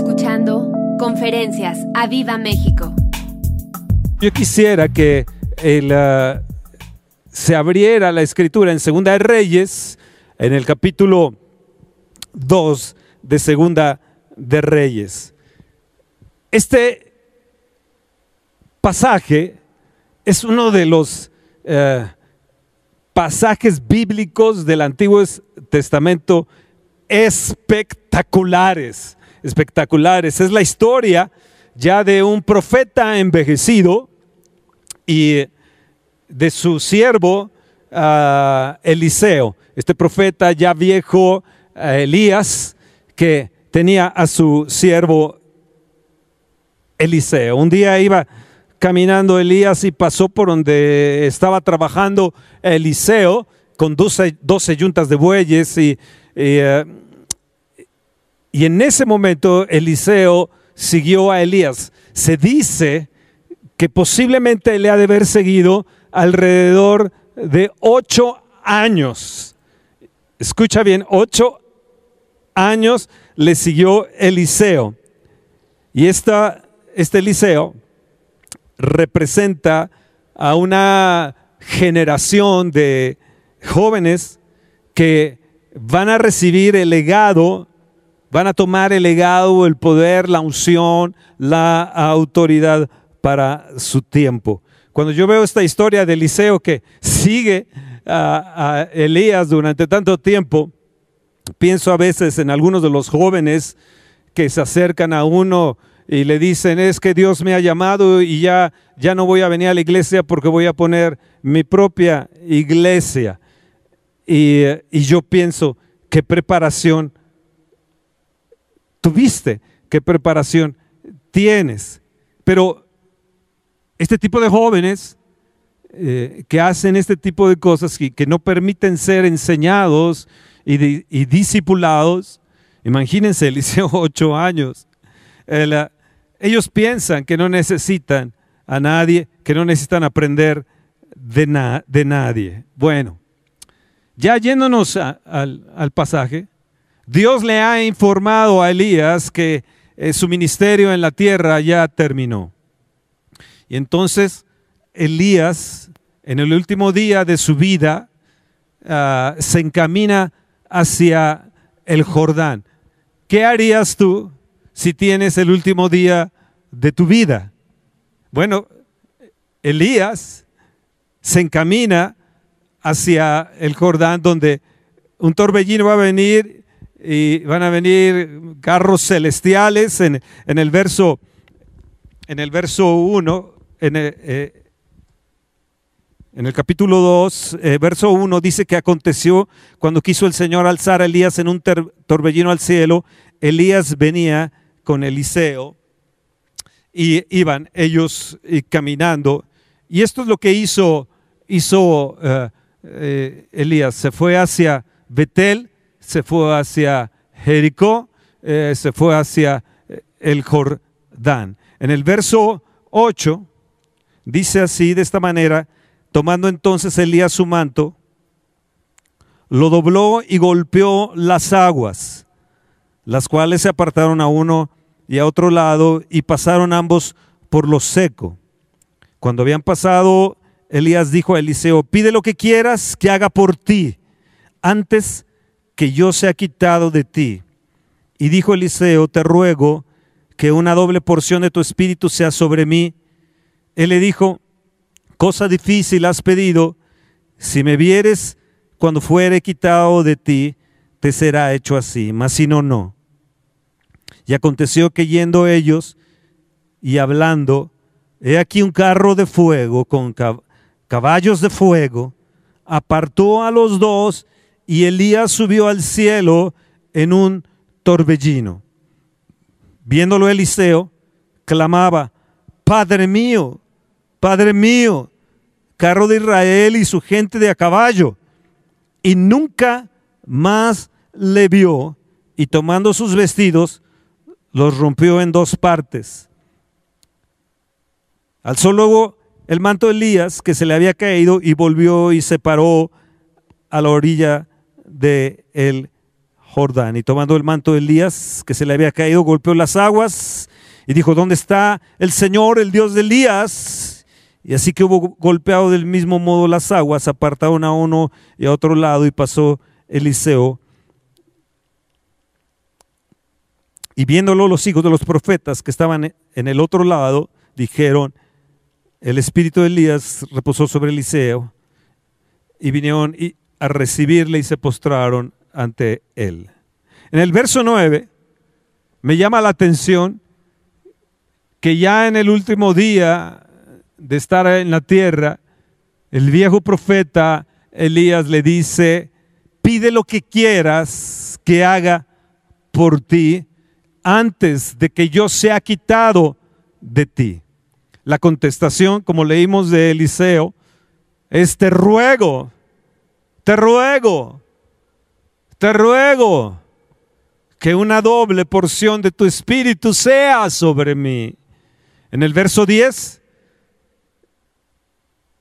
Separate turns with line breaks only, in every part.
escuchando Conferencias a Viva México.
Yo quisiera que el, ah, se abriera la escritura en Segunda de Reyes, en el capítulo 2 de Segunda de Reyes. Este pasaje es uno de los eh, pasajes bíblicos del Antiguo Testamento espectaculares, espectaculares. Es la historia ya de un profeta envejecido y de su siervo ah, Eliseo, este profeta ya viejo, ah, Elías, que tenía a su siervo Eliseo. Un día iba caminando Elías y pasó por donde estaba trabajando Eliseo con 12, yuntas de bueyes y, eh, y en ese momento Eliseo siguió a Elías. Se dice que posiblemente le ha de haber seguido alrededor de ocho años. Escucha bien, ocho años le siguió Eliseo. Y esta, este Eliseo representa a una generación de jóvenes que van a recibir el legado, van a tomar el legado, el poder, la unción, la autoridad para su tiempo. Cuando yo veo esta historia de Eliseo que sigue a, Elías durante tanto tiempo, pienso a veces en algunos de los jóvenes que se acercan a uno y le dicen, es que Dios me ha llamado y ya, ya no voy a venir a la iglesia porque voy a poner mi propia iglesia. Y, y yo pienso, ¿qué preparación tuviste? ¿Qué preparación tienes? Pero este tipo de jóvenes eh, que hacen este tipo de cosas y que no permiten ser enseñados y, discipulados, imagínense, Eliseo, ocho años, ellos piensan que no necesitan a nadie, que no necesitan aprender de, de nadie. Bueno, ya yéndonos al, pasaje, Dios le ha informado a Elías que eh, su ministerio en la tierra ya terminó. Y entonces Elías, en el último día de su vida, ah, se encamina hacia el Jordán. ¿Qué harías tú si tienes el último día de tu vida? Bueno, Elías se encamina hacia el Jordán donde un torbellino va a venir y van a venir carros celestiales en, en el verso en el verso 1 eh, en el, capítulo 2, eh, verso 1, dice que aconteció cuando quiso el Señor alzar a Elías en un torbellino al cielo, Elías venía con Eliseo y iban ellos eh, caminando. Y esto es lo que hizo, hizo Elías. Se fue hacia Betel, se fue hacia Jericó, se fue hacia el Jordán. En el verso 8 Dice así, de esta manera, tomando entonces Elías su manto, lo dobló y golpeó las aguas, las cuales se apartaron a uno y a otro lado y pasaron ambos por lo seco. Cuando habían pasado, Elías dijo a Eliseo, pide lo que quieras que haga por ti, antes que yo sea quitado de ti. Y dijo Eliseo, te ruego que una doble porción de tu espíritu sea sobre mí él le dijo, cosa difícil has pedido, si me vieres cuando fuere quitado de ti, te será hecho así, mas si no, no. Y aconteció que yendo ellos y hablando, he aquí un carro de fuego con caballos de fuego, apartó a los dos y Elías subió al cielo en un torbellino. Viéndolo Eliseo, clamaba, Padre mío, Padre mío, carro de Israel y su gente de a caballo. Y nunca más le vio y tomando sus vestidos, los rompió en dos partes. Alzó luego el manto de Elías que se le había caído y volvió y se paró a la orilla del el Jordán. Y tomando el manto de Elías, que se le había caído, golpeó las aguas y dijo, ¿dónde está el Señor, el Dios de Elías? Y así que hubo golpeado del mismo modo las aguas, apartaron a uno y a otro lado y pasó Eliseo. Y viéndolo los hijos de los profetas que estaban en el otro lado, dijeron, el espíritu de Elías reposó sobre Eliseo y vinieron a recibirle y se postraron ante él. En el verso 9 me llama la atención que ya en el último día de estar en la tierra, el viejo profeta Elías le dice, pide lo que quieras que haga por ti antes de que yo sea quitado de ti. La contestación, como leímos de Eliseo, es te ruego, te ruego, te ruego que una doble porción de tu espíritu sea sobre mí. En el verso 10,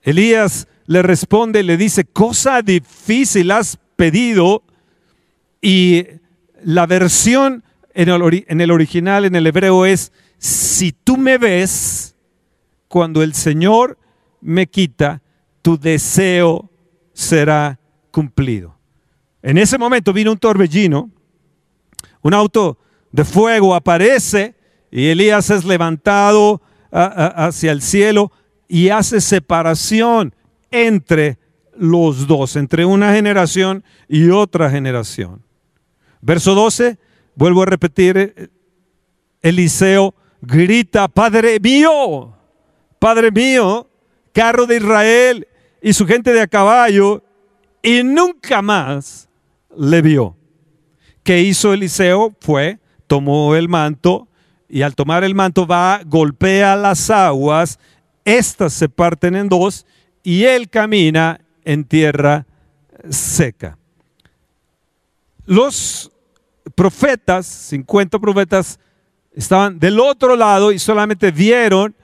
Elías le responde, le dice, cosa difícil has pedido y la versión en el, en el original, en el hebreo es, si tú me ves, cuando el Señor me quita, tu deseo será En ese momento vino un torbellino, un auto de fuego aparece y Elías es levantado hacia el cielo y hace separación entre los dos, entre una generación y otra generación. Verso 12, vuelvo a repetir, Eliseo grita, Padre mío, Padre mío, carro de Israel y su gente de a caballo, y nunca más le vio. ¿Qué hizo Eliseo? Fue, tomó el manto y al tomar el manto va, golpea las aguas, estas se parten en dos y él camina en tierra seca. Los profetas, 50 profetas, estaban del otro lado y solamente vieron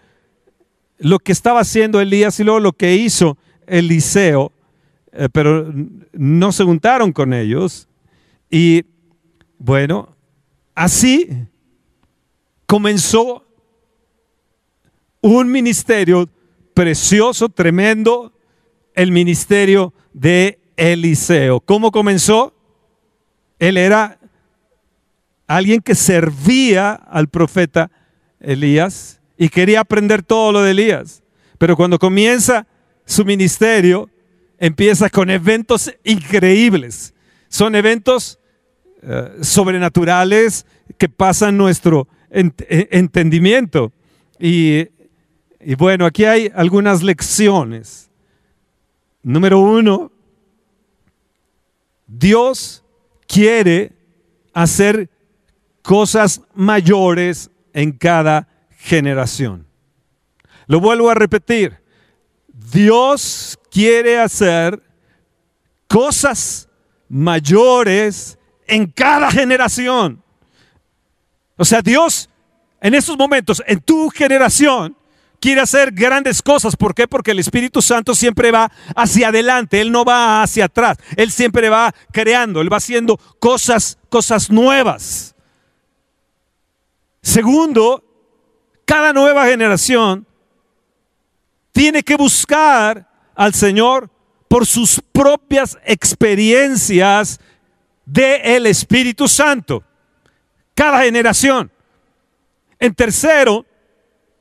lo que estaba haciendo Elías y luego lo que hizo Eliseo, eh, pero no se juntaron con ellos. Y bueno, así comenzó un ministerio precioso, tremendo, el ministerio de Eliseo. ¿Cómo comenzó? Él era alguien que servía al profeta Elías y quería aprender todo lo de Elías. Pero cuando comienza su ministerio, empieza con eventos increíbles. Son eventos eh, sobrenaturales que pasan nuestro e, entendimiento. Y, y bueno, aquí hay algunas lecciones. Número uno, Dios quiere hacer cosas mayores en cada generación. Lo vuelvo a repetir. Dios quiere hacer cosas mayores en cada generación. O sea, Dios en estos momentos, en tu generación, quiere hacer grandes cosas. ¿Por qué? Porque el Espíritu Santo siempre va hacia adelante, Él no va hacia atrás, Él siempre va creando, Él va haciendo cosas, cosas nuevas. Segundo, cada nueva generación tiene que buscar al Señor por sus propias experiencias del el Espíritu Santo. Cada generación. En tercero,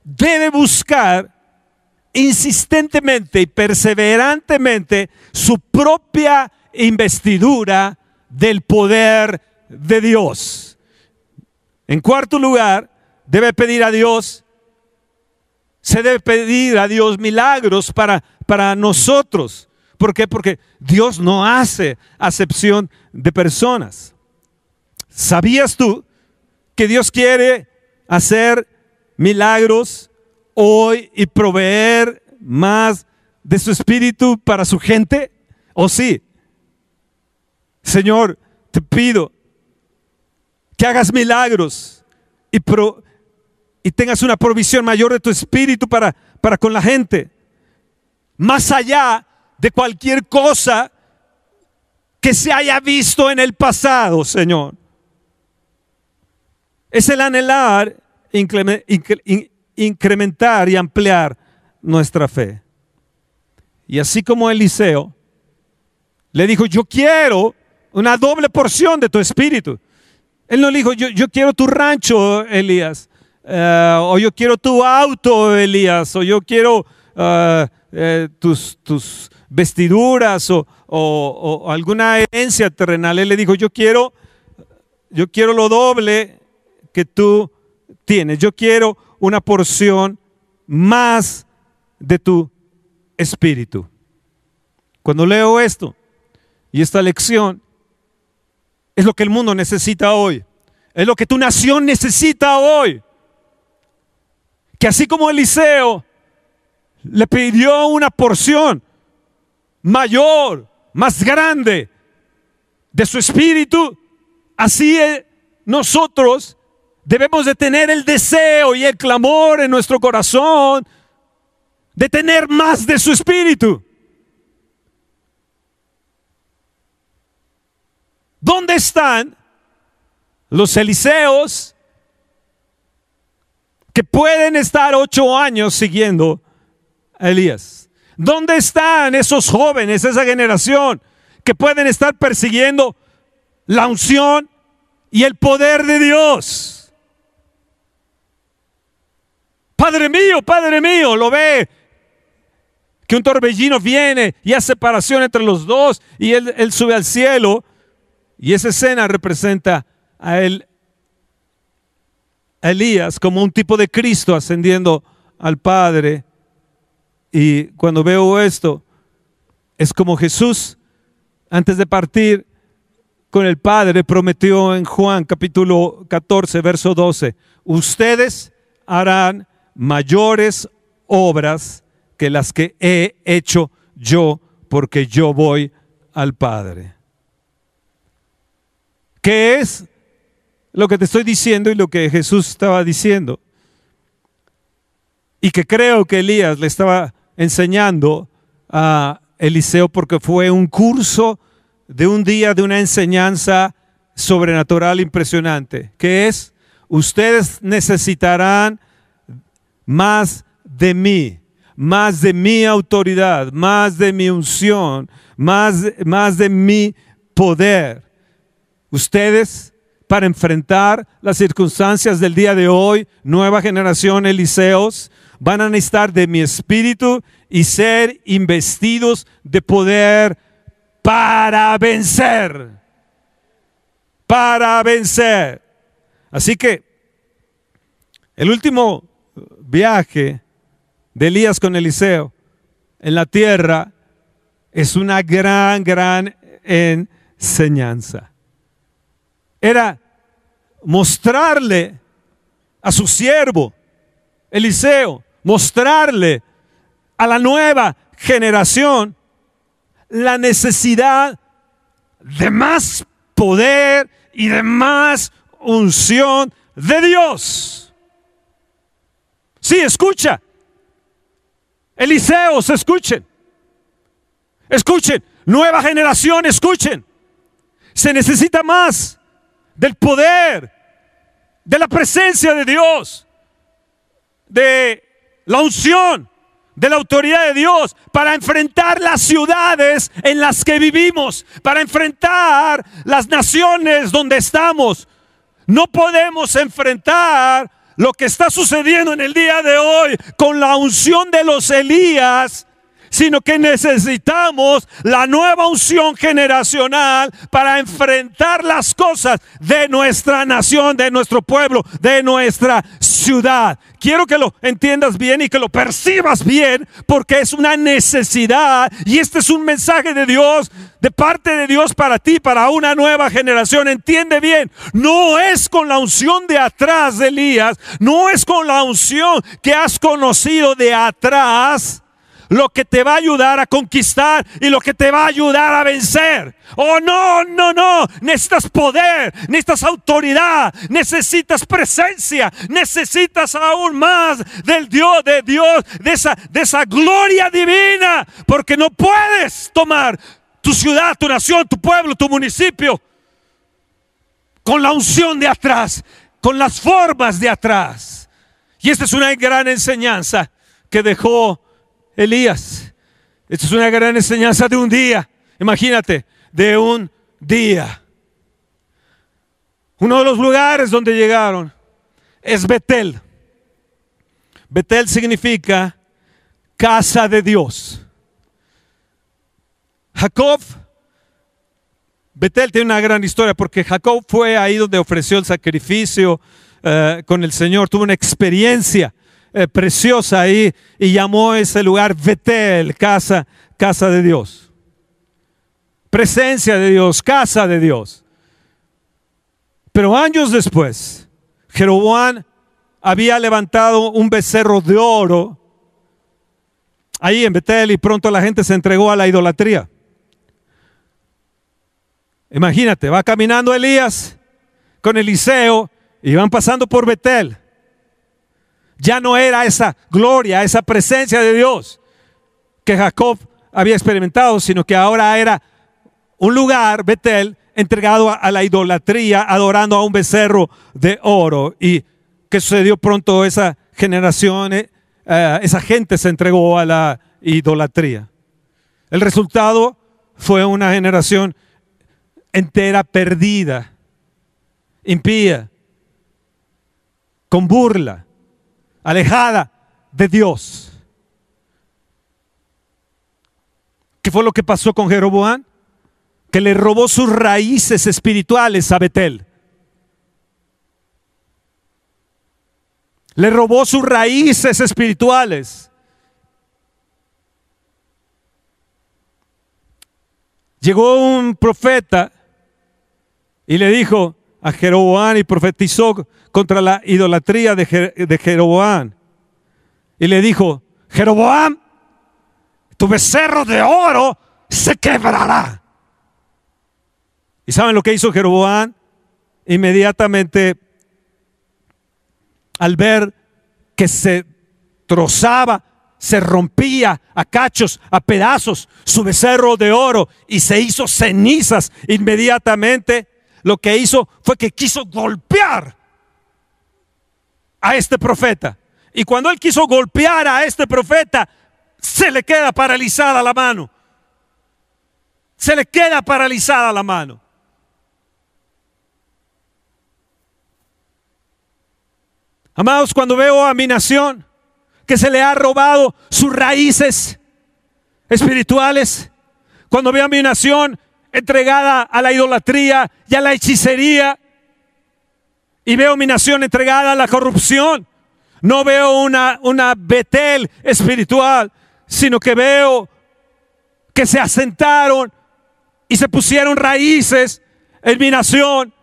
debe buscar insistentemente y perseverantemente su propia investidura del poder de Dios. En cuarto lugar, debe pedir a Dios, se debe pedir a Dios milagros para, para nosotros. ¿Por qué? Porque Dios no hace acepción de personas. ¿Sabías tú que Dios quiere hacer milagros hoy y proveer más de su espíritu para su gente? ¿O sí? Señor, te pido que hagas milagros y, pro, y tengas una provisión mayor de tu espíritu para, para con la gente. Más allá de cualquier cosa que se haya visto en el pasado, Señor. Es el anhelar, incrementar y ampliar nuestra fe. Y así como Eliseo le dijo, yo quiero una doble porción de tu espíritu. Él no le dijo, yo, quiero tu rancho, Elías, eh, o yo quiero tu auto, Elías, o yo quiero eh, eh, tus, vestiduras o, o, alguna herencia terrenal. Él le dijo, yo quiero, yo quiero lo doble que tú tienes. Yo quiero una porción más de tu espíritu. Cuando leo esto y esta lección, es lo que el mundo necesita hoy. Es lo que tu nación necesita hoy. Que así como Eliseo le pidió una porción mayor, más grande de su espíritu, así nosotros debemos de tener el deseo y el clamor en nuestro corazón de tener más de su espíritu. ¿Dónde están los Eliseos que pueden estar ocho años siguiendo a Elías? ¿Dónde están esos jóvenes, esa generación que pueden estar persiguiendo la unción y el poder de Dios? Padre mío, Padre mío, lo ve que un torbellino viene y hace separación entre los dos y él, él sube al cielo y esa escena representa a él, Elías, como un tipo de Cristo ascendiendo al Padre. Y cuando veo esto, es como Jesús, antes de partir con el Padre, prometió en Juan capítulo 14, verso 12, ustedes harán mayores obras que las que he hecho yo, porque yo voy al Padre. ¿Qué es lo que te estoy diciendo y lo que Jesús estaba diciendo? Y que creo que Elías le estaba enseñando a Eliseo porque fue un curso de un día de una enseñanza sobrenatural impresionante, que es, ustedes necesitarán más de mí, más de mi autoridad, más de mi unción, más, más de mi poder. Ustedes, para enfrentar las circunstancias del día de hoy, nueva generación Eliseos, van a necesitar de mi espíritu y ser investidos de poder para vencer. Para vencer. Así que el último viaje de Elías con Eliseo en la tierra es una gran, gran enseñanza era mostrarle a su siervo, Eliseo, mostrarle a la nueva generación la necesidad de más poder y de más unción de Dios. Sí, escucha. Eliseos, escuchen. Escuchen. Nueva generación, escuchen. Se necesita más del poder, de la presencia de Dios, de la unción, de la autoridad de Dios para enfrentar las ciudades en las que vivimos, para enfrentar las naciones donde estamos. No podemos enfrentar lo que está sucediendo en el día de hoy con la unción de los Elías sino que necesitamos la nueva unción generacional para enfrentar las cosas de nuestra nación, de nuestro pueblo, de nuestra ciudad. Quiero que lo entiendas bien y que lo percibas bien porque es una necesidad y este es un mensaje de Dios, de parte de Dios para ti, para una nueva generación. Entiende bien, no es con la unción de atrás de Elías, no es con la unción que has conocido de atrás lo que te va a ayudar a conquistar y lo que te va a ayudar a vencer. Oh, no, no, no. Necesitas poder, necesitas autoridad, necesitas presencia, necesitas aún más del Dios, de Dios, de esa, de esa gloria divina, porque no puedes tomar tu ciudad, tu nación, tu pueblo, tu municipio, con la unción de atrás, con las formas de atrás. Y esta es una gran enseñanza que dejó Elías. Esta es una gran enseñanza de un día. Imagínate, de un día. Uno de los lugares donde llegaron es Betel. Betel significa casa de Dios. Jacob, Betel tiene una gran historia porque Jacob fue ahí donde ofreció el sacrificio eh, con el Señor, tuvo una experiencia eh, preciosa ahí y llamó ese lugar Betel, casa, casa de Dios. Presencia de Dios, casa de Dios. Pero años después, Jeroboam había levantado un becerro de oro ahí en Betel y pronto la gente se entregó a la idolatría. Imagínate, va caminando Elías con Eliseo y van pasando por Betel. Ya no era esa gloria, esa presencia de Dios que Jacob había experimentado, sino que ahora era un lugar, Betel, entregado a, la idolatría, adorando a un becerro de oro. ¿Y qué sucedió pronto? Esa generación, eh, eh, esa gente se entregó a la idolatría. El resultado fue una generación entera perdida, impía, con burla, alejada de Dios. ¿Qué fue lo que pasó con Jeroboam? Que le robó sus raíces espirituales a Betel. Le robó sus raíces espirituales. Llegó un profeta y le dijo a Jeroboam y profetizó contra la idolatría de, Jeroboam. Y le dijo, Jeroboam, tu becerro de oro se quebrará. ¿Y saben lo que hizo Jeroboam? Inmediatamente, al ver que se trozaba, se rompía a cachos, a pedazos, su becerro de oro y se hizo cenizas inmediatamente, lo que hizo fue que quiso golpear a este profeta. Y cuando él quiso golpear a este profeta, se le queda paralizada la mano. Se le queda paralizada la mano. Amados, cuando veo a mi nación que se le ha robado sus raíces espirituales, cuando veo a mi nación entregada a la idolatría y a la hechicería. Y veo mi nación entregada a la corrupción. No veo una, una Betel espiritual, sino que veo que se asentaron y se pusieron raíces en mi nación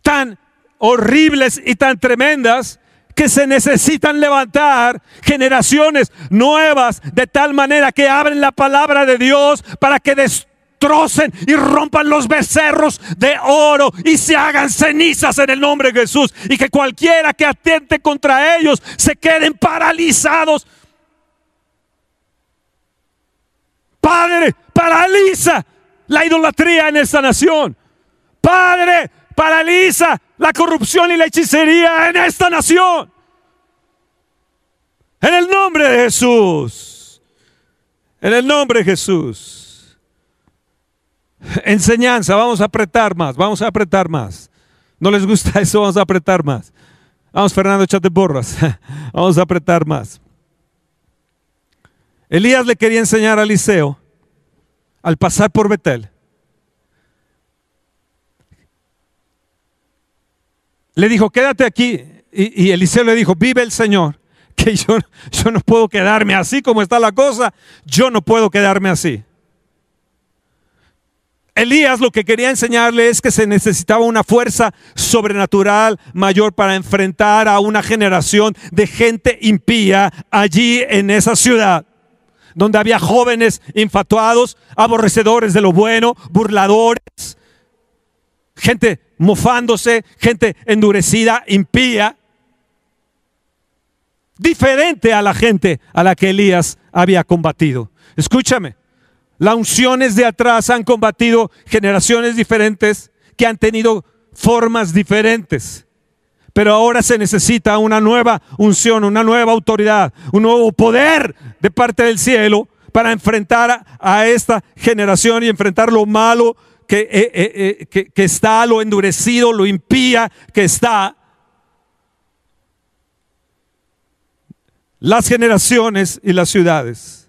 tan horribles y tan tremendas que se necesitan levantar generaciones nuevas de tal manera que abren la palabra de Dios para que destrocen y rompan los becerros de oro y se hagan cenizas en el nombre de Jesús y que cualquiera que atente contra ellos se queden paralizados. Padre, paraliza la idolatría en esta nación. Padre, paraliza la corrupción y la hechicería en esta nación. En el nombre de Jesús. En el nombre de Jesús. Enseñanza, vamos a apretar más, vamos a apretar más. ¿No les gusta eso? Vamos a apretar más. Vamos, Fernando, échate borras. Vamos a apretar más. Elías le quería enseñar a Eliseo al pasar por Betel le dijo, quédate aquí. Y, Eliseo le dijo, vive el Señor, que yo, yo no puedo quedarme así como está la cosa, yo no puedo quedarme así. Elías lo que quería enseñarle es que se necesitaba una fuerza sobrenatural mayor para enfrentar a una generación de gente impía allí en esa ciudad, donde había jóvenes infatuados, aborrecedores de lo bueno, burladores, gente mofándose, gente endurecida, impía, diferente a la gente a la que Elías había combatido. Escúchame, las unciones de atrás han combatido generaciones diferentes que han tenido formas diferentes. Pero ahora se necesita una nueva unción, una nueva autoridad, un nuevo poder de parte del cielo para enfrentar a, esta generación y enfrentar lo malo que, eh, eh, eh, que está, lo endurecido, lo impía que está. Las generaciones y las ciudades.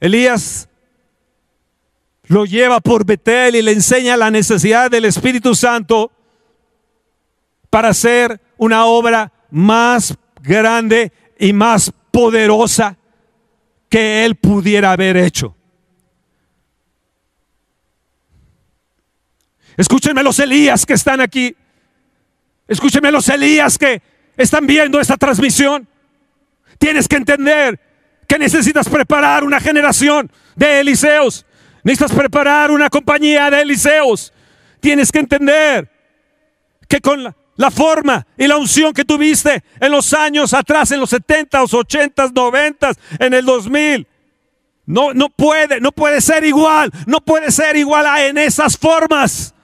Elías lo lleva por Betel y le enseña la necesidad del Espíritu Santo para hacer una obra más grande y más poderosa que él pudiera haber hecho. Escúchenme los Elías que están aquí. Escúchenme los Elías que están viendo esta transmisión. Tienes que entender que necesitas preparar una generación de Eliseos. Necesitas preparar una compañía de Eliseos. Tienes que entender que con la, la forma y la unción que tuviste en los años atrás, en los 70, 80, 90, en el 2000. No, no puede, no puede ser igual, no puede ser igual a en esas formas.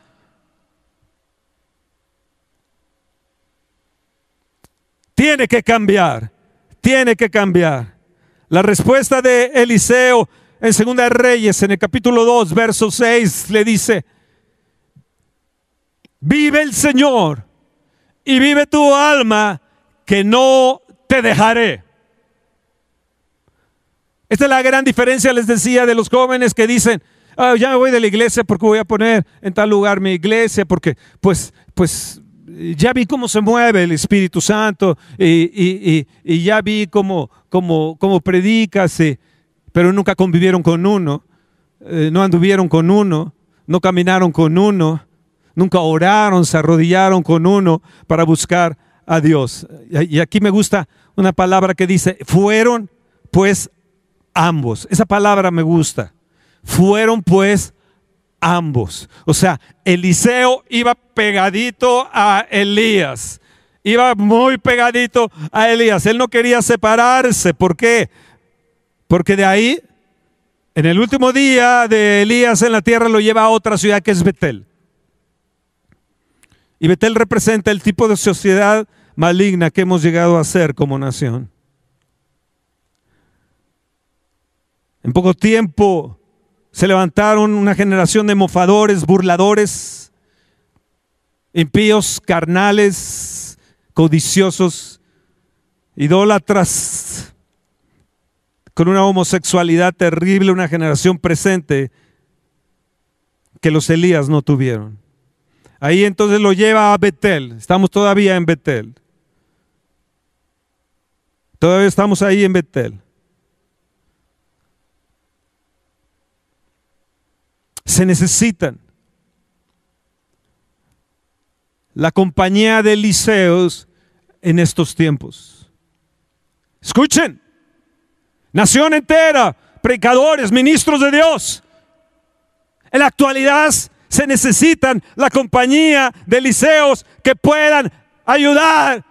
Tiene que cambiar, tiene que cambiar. La respuesta de Eliseo en Segunda Reyes, en el capítulo 2, verso 6, le dice, vive el Señor y vive tu alma, que no te dejaré. Esta es la gran diferencia, les decía, de los jóvenes que dicen, ah, ya me voy de la iglesia porque voy a poner en tal lugar mi iglesia, porque pues, pues ya vi cómo se mueve el Espíritu Santo y, ya vi cómo, cómo, cómo predicas, pero nunca convivieron con uno, eh, no anduvieron con uno, no caminaron con uno, nunca oraron, se arrodillaron con uno para buscar a Dios. Y aquí me gusta una palabra que dice, fueron pues ambos. Esa palabra me gusta. Fueron pues ambos. O sea, Eliseo iba pegadito a Elías. Iba muy pegadito a Elías. Él no quería separarse. ¿Por qué? Porque de ahí, en el último día de Elías en la tierra, lo lleva a otra ciudad que es Betel. Y Betel representa el tipo de sociedad maligna que hemos llegado a ser como nación. En poco tiempo se levantaron una generación de mofadores, burladores, impíos, carnales, codiciosos, idólatras, con una homosexualidad terrible, una generación presente que los Elías no tuvieron. Ahí entonces lo lleva a Betel. Estamos todavía en Betel. Todavía estamos ahí en Betel. Se necesitan la compañía de Eliseos en estos tiempos. Escuchen, nación entera, predicadores, ministros de Dios. En la actualidad se necesitan la compañía de liceos que puedan ayudar,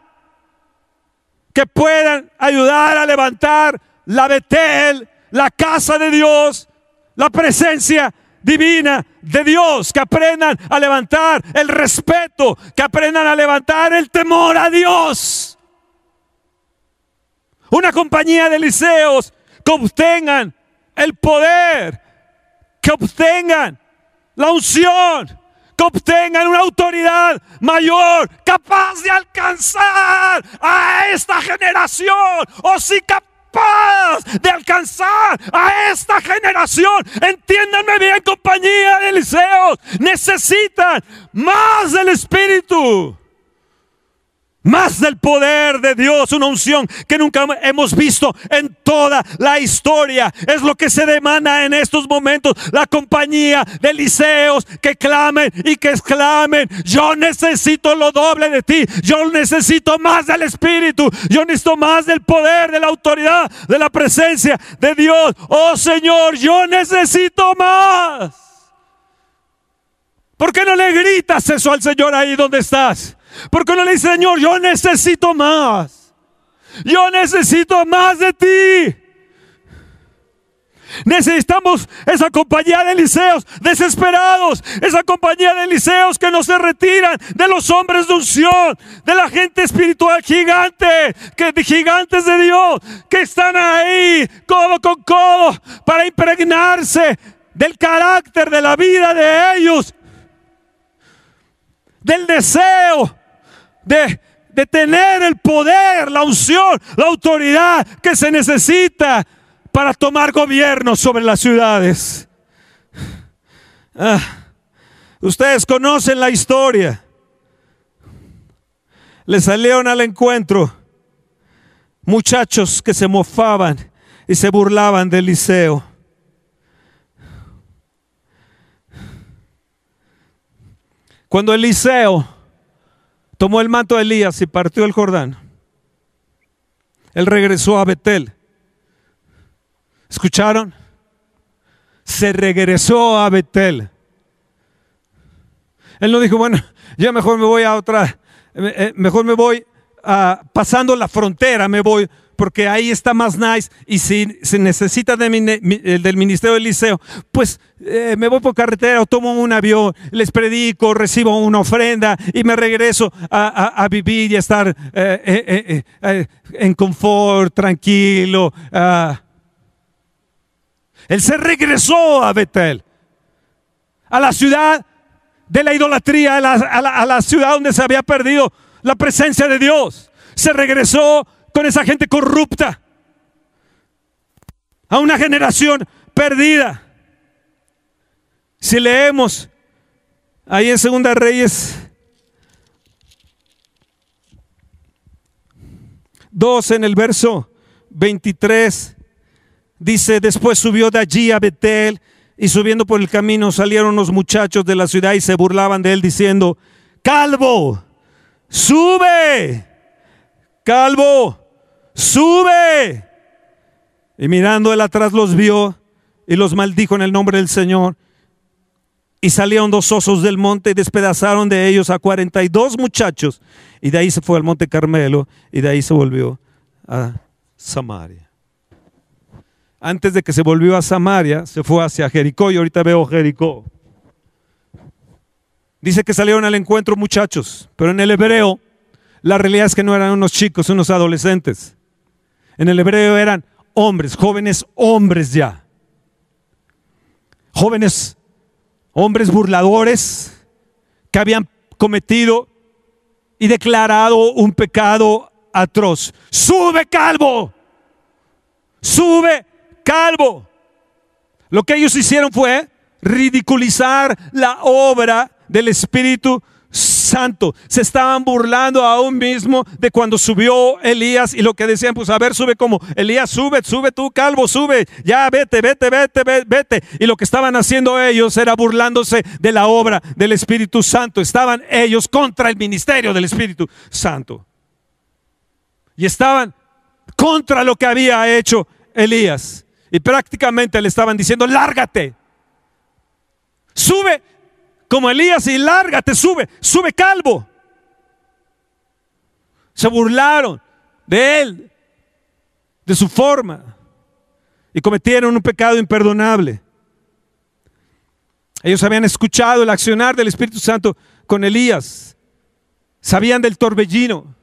que puedan ayudar a levantar la Betel, la casa de Dios, la presencia divina de Dios, que aprendan a levantar el respeto, que aprendan a levantar el temor a Dios. Una compañía de liceos que obtengan el poder, que obtengan la unción, que obtengan una autoridad mayor, capaz de alcanzar a esta generación, o si capaz de alcanzar a esta generación. Entiéndanme bien, compañía de Eliseos, necesitan más del Espíritu. Más del poder de Dios, una unción que nunca hemos visto en toda la historia. Es lo que se demanda en estos momentos. La compañía de Eliseos que clamen y que exclamen. Yo necesito lo doble de ti. Yo necesito más del Espíritu. Yo necesito más del poder, de la autoridad, de la presencia de Dios. Oh Señor, yo necesito más. ¿Por qué no le gritas eso al Señor ahí donde estás? Porque uno le dice, Señor, yo necesito más. Yo necesito más de ti. Necesitamos esa compañía de Eliseos desesperados, esa compañía de Eliseos que no se retiran de los hombres de unción, de la gente espiritual gigante, que gigantes de Dios, que están ahí codo con codo para impregnarse del carácter de la vida de ellos, del deseo de, tener el poder, la unción, la autoridad que se necesita para tomar gobierno sobre las ciudades. Ah, ustedes conocen la historia. Le salieron al encuentro muchachos que se mofaban y se burlaban de Eliseo. Cuando Eliseo tomó el manto de Elías y partió el Jordán, él regresó a Betel ¿Escucharon? Se regresó a Betel. Él no dijo, bueno, ya mejor me voy a otra, eh, mejor me voy a, pasando la frontera, me voy, porque ahí está más nice. Y si se necesita de del ministerio del liceo, pues eh, me voy por carretera o tomo un avión, les predico, recibo una ofrenda y me regreso a, vivir y a estar eh, en confort, tranquilo. Uh, él se regresó a Betel, a la ciudad de la idolatría, a la, ciudad donde se había perdido la presencia de Dios. Se regresó con esa gente corrupta, a una generación perdida. Si leemos ahí en Segunda Reyes 2 en el verso 23 Dice, después subió de allí a Betel y subiendo por el camino salieron los muchachos de la ciudad y se burlaban de él diciendo, Calvo, sube, Calvo, sube. Y mirando él atrás los vio y los maldijo en el nombre del Señor. Y salieron dos osos del monte y despedazaron de ellos a cuarenta y dos muchachos. Y de ahí se fue al monte Carmelo y de ahí se volvió a Samaria antes de que se volvió a Samaria, se fue hacia Jericó y ahorita veo Jericó. Dice que salieron al encuentro muchachos, pero en el hebreo la realidad es que no eran unos chicos, unos adolescentes. En el hebreo eran hombres, jóvenes hombres ya. Jóvenes hombres burladores que habían cometido y declarado un pecado atroz. Sube calvo, sube calvo. Lo que ellos hicieron fue ridiculizar la obra del Espíritu Santo. Se estaban burlando aún mismo de cuando subió Elías y lo que decían, pues a ver, sube como Elías, sube, sube tú, calvo, sube, ya vete, vete, vete, vete, vete. Y lo que estaban haciendo ellos era burlándose de la obra del Espíritu Santo. Estaban ellos contra el ministerio del Espíritu Santo. Y estaban contra lo que había hecho Elías. Y prácticamente le estaban diciendo, lárgate. Sube como Elías y lárgate, sube, sube calvo. Se burlaron de él, de su forma, y cometieron un pecado imperdonable. Ellos habían escuchado el accionar del Espíritu Santo con Elías, sabían del torbellino,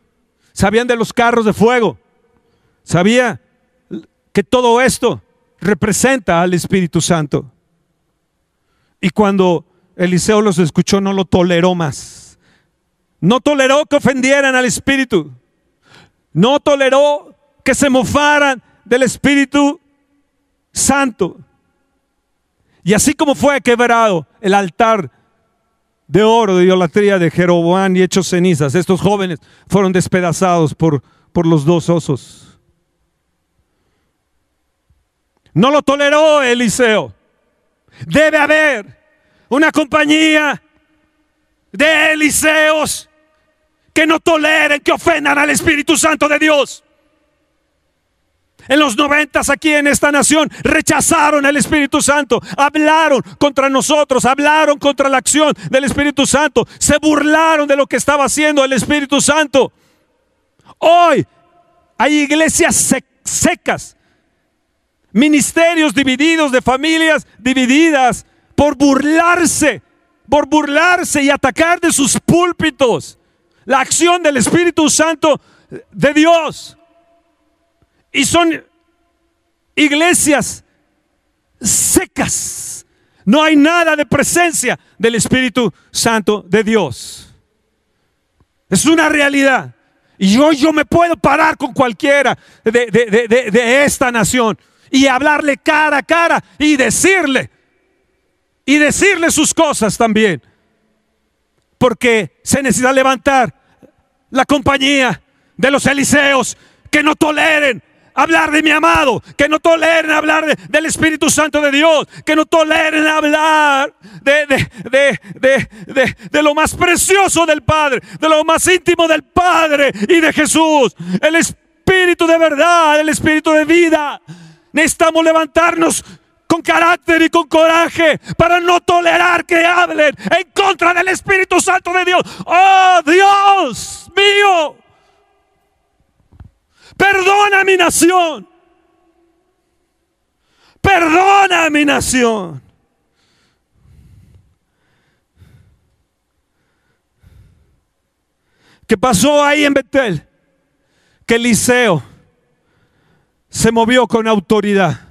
sabían de los carros de fuego, sabía que todo esto representa al Espíritu Santo. Y cuando Eliseo los escuchó, no lo toleró más. No toleró que ofendieran al Espíritu. No toleró que se mofaran del Espíritu Santo. Y así como fue quebrado el altar de oro de idolatría de Jeroboam y hechos cenizas, estos jóvenes fueron despedazados por, por los dos osos. No lo toleró Eliseo. Debe haber una compañía de Eliseos que no toleren, que ofendan al Espíritu Santo de Dios. En los noventas aquí en esta nación rechazaron al Espíritu Santo, hablaron contra nosotros, hablaron contra la acción del Espíritu Santo, se burlaron de lo que estaba haciendo el Espíritu Santo. Hoy hay iglesias secas ministerios divididos, de familias divididas, por burlarse, por burlarse y atacar de sus púlpitos la acción del Espíritu Santo de Dios. Y son iglesias secas. No hay nada de presencia del Espíritu Santo de Dios. Es una realidad. Y yo, yo me puedo parar con cualquiera de, de esta nación y hablarle cara a cara y decirle, y decirle sus cosas también. Porque se necesita levantar la compañía de los Eliseos que no toleren hablar de mi amado, que no toleren hablar del Espíritu Santo de Dios, que no toleren hablar de, de, de, lo más precioso del Padre, de lo más íntimo del Padre y de Jesús, el Espíritu de verdad, el Espíritu de vida. Necesitamos levantarnos con carácter y con coraje para no tolerar que hablen en contra del Espíritu Santo de Dios. Oh Dios mío, perdona mi nación. Perdona mi nación. ¿Qué pasó ahí en Betel? Que Eliseo se movió con autoridad.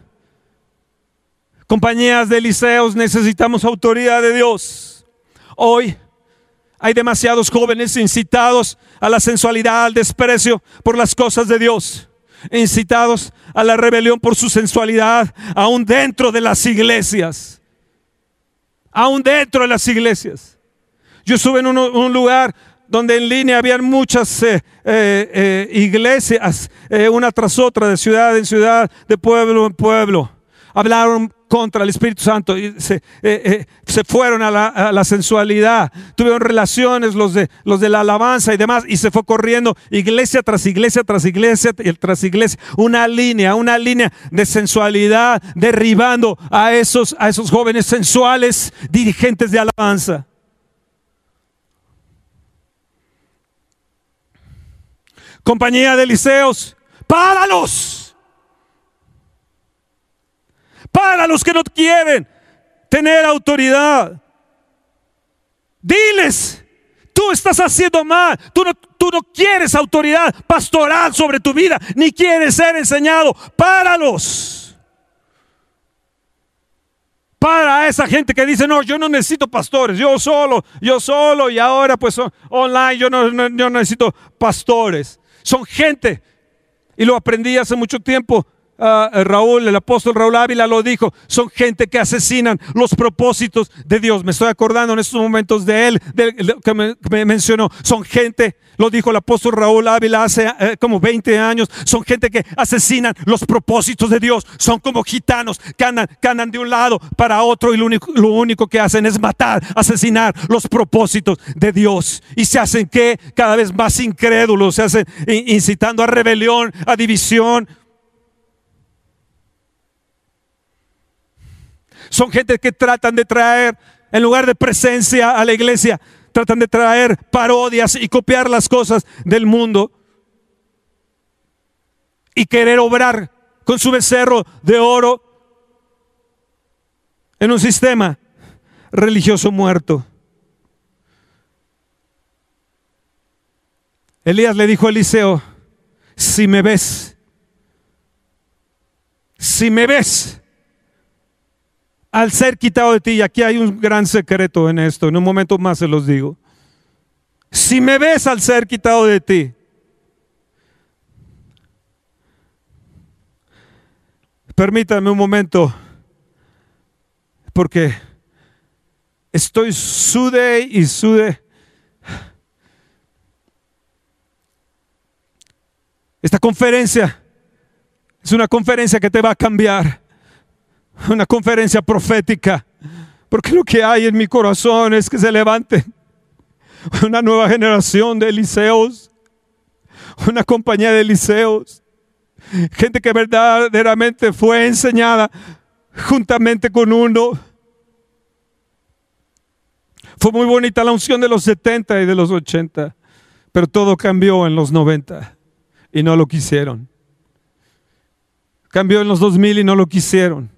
Compañías de Eliseos, necesitamos autoridad de Dios. Hoy hay demasiados jóvenes incitados a la sensualidad, al desprecio por las cosas de Dios. Incitados a la rebelión por su sensualidad, aún dentro de las iglesias. Aún dentro de las iglesias. Yo estuve en un, lugar donde en línea habían muchas eh, eh, eh, iglesias, una tras otra, de ciudad en ciudad, de pueblo en pueblo. Hablaron contra el Espíritu Santo y se, se fueron a la, sensualidad. Tuvieron relaciones los de, los de la alabanza y demás y se fue corriendo iglesia tras iglesia, tras iglesia, tras iglesia. Una línea, una línea de sensualidad derribando a esos, a esos jóvenes sensuales dirigentes de alabanza. compañía de Eliseos, páralos. Para los que no quieren tener autoridad. Diles, tú estás haciendo mal, tú no, tú no quieres autoridad pastoral sobre tu vida, ni quieres ser enseñado. Páralos. Para esa gente que dice, no, yo no necesito pastores, yo solo, yo solo, y ahora pues online, yo no, no necesito pastores. Son gente. Y lo aprendí hace mucho tiempo. Ah, Raúl, el apóstol Raúl Ávila lo dijo, son gente que asesinan los propósitos de Dios. Me estoy acordando en estos momentos de él, que, me, mencionó. Son gente, lo dijo el apóstol Raúl Ávila hace eh, como 20 años, son gente que asesinan los propósitos de Dios. Son como gitanos que andan, que andan de un lado para otro y lo único, lo único que hacen es matar, asesinar los propósitos de Dios. Y se hacen que cada vez más incrédulos, se hacen incitando a rebelión, a división, Son gente que tratan de traer, en lugar de presencia a la iglesia, tratan de traer parodias y copiar las cosas del mundo. Y querer obrar con su becerro de oro en un sistema religioso muerto. Elías le dijo a Eliseo, si me ves, si me ves, al ser quitado de ti, y aquí hay un gran secreto en esto, en un momento más se los digo, si me ves al ser quitado de ti, permítame un momento, porque estoy sude y sude. Esta conferencia es una conferencia que te va a cambiar una conferencia profética, porque lo que hay en mi corazón es que se levante una nueva generación de Eliseos, una compañía de Eliseos, gente que verdaderamente fue enseñada juntamente con uno. Fue muy bonita la unción de los 70 y de los 80, pero todo cambió en los 90 y no lo quisieron. Cambió en los 2000 y no lo quisieron.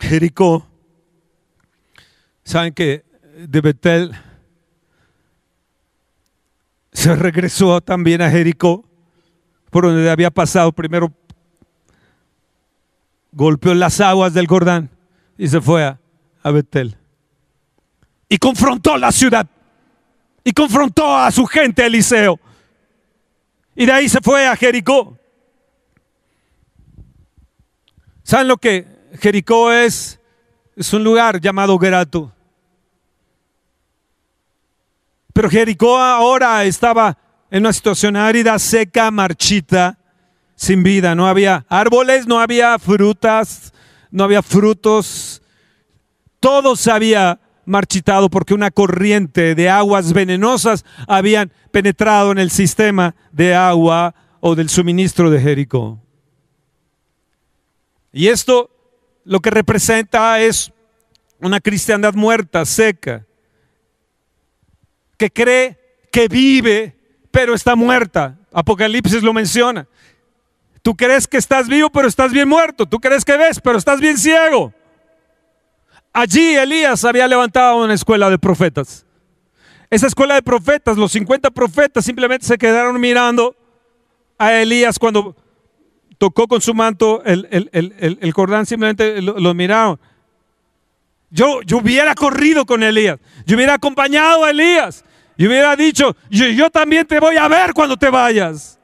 Jericó, saben que de Betel se regresó también a Jericó, por donde había pasado. Primero golpeó las aguas del Jordán y se fue a, a Betel. Y confrontó la ciudad. Y confrontó a su gente, Eliseo. Y de ahí se fue a Jericó. ¿Saben lo que Jericó es? Es un lugar llamado Gerato. Pero Jericó ahora estaba en una situación árida, seca, marchita, sin vida. No había árboles, no había frutas, no había frutos. Todo se había marchitado porque una corriente de aguas venenosas habían penetrado en el sistema de agua o del suministro de Jericó. Y esto lo que representa es una cristiandad muerta, seca, que cree que vive, pero está muerta. Apocalipsis lo menciona. Tú crees que estás vivo, pero estás bien muerto. Tú crees que ves, pero estás bien ciego. Allí Elías había levantado una escuela de profetas. Esa escuela de profetas, los 50 profetas simplemente se quedaron mirando a Elías cuando tocó con su manto el, el, cordán, simplemente lo miraron. Yo, yo hubiera corrido con Elías, yo hubiera acompañado a Elías, y hubiera dicho, yo, también te voy a ver cuando te vayas.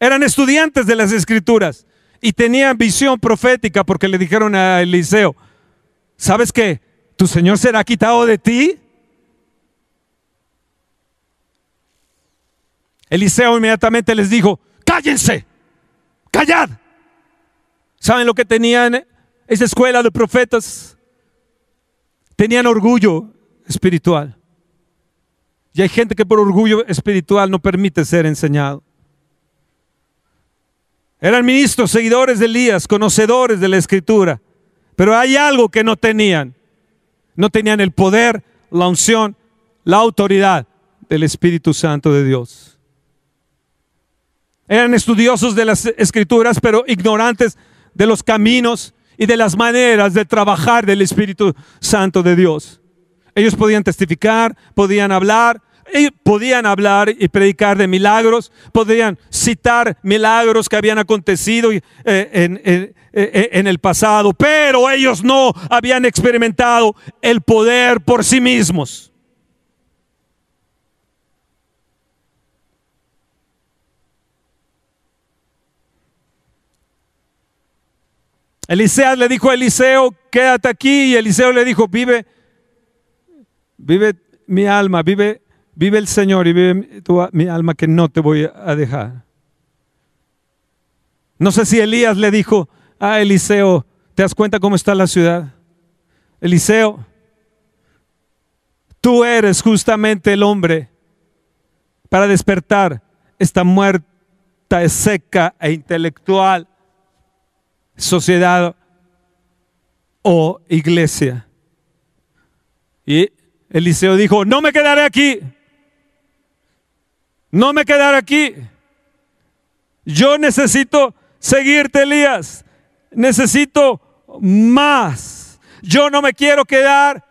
Eran estudiantes de las escrituras y tenían visión profética porque le dijeron a Eliseo, ¿sabes qué? ¿Tu Señor será quitado de ti? Eliseo inmediatamente les dijo, cállense, callad. ¿Saben lo que tenían esa escuela de profetas? Tenían orgullo espiritual. Y hay gente que por orgullo espiritual no permite ser enseñado. Eran ministros, seguidores de Elías, conocedores de la escritura. Pero hay algo que no tenían. No tenían el poder, la unción, la autoridad del Espíritu Santo de Dios. Eran estudiosos de las escrituras, pero ignorantes de los caminos y de las maneras de trabajar del Espíritu Santo de Dios. Ellos podían testificar, podían hablar, y podían hablar y predicar de milagros, podían citar milagros que habían acontecido eh, eh, eh, en, el pasado, pero ellos no habían experimentado el poder por sí mismos. Eliseo le dijo a Eliseo, quédate aquí. Y Eliseo le dijo, vive, vive mi alma, vive, vive el Señor y vive mi alma que no te voy a dejar. No sé si Elías le dijo a Eliseo, ¿te das cuenta cómo está la ciudad? Eliseo, tú eres justamente el hombre para despertar esta muerta, seca e intelectual sociedad o iglesia. Y Eliseo dijo, no me quedaré aquí, no me quedaré aquí. Yo necesito seguirte, Elías. Necesito más. Yo no me quiero quedar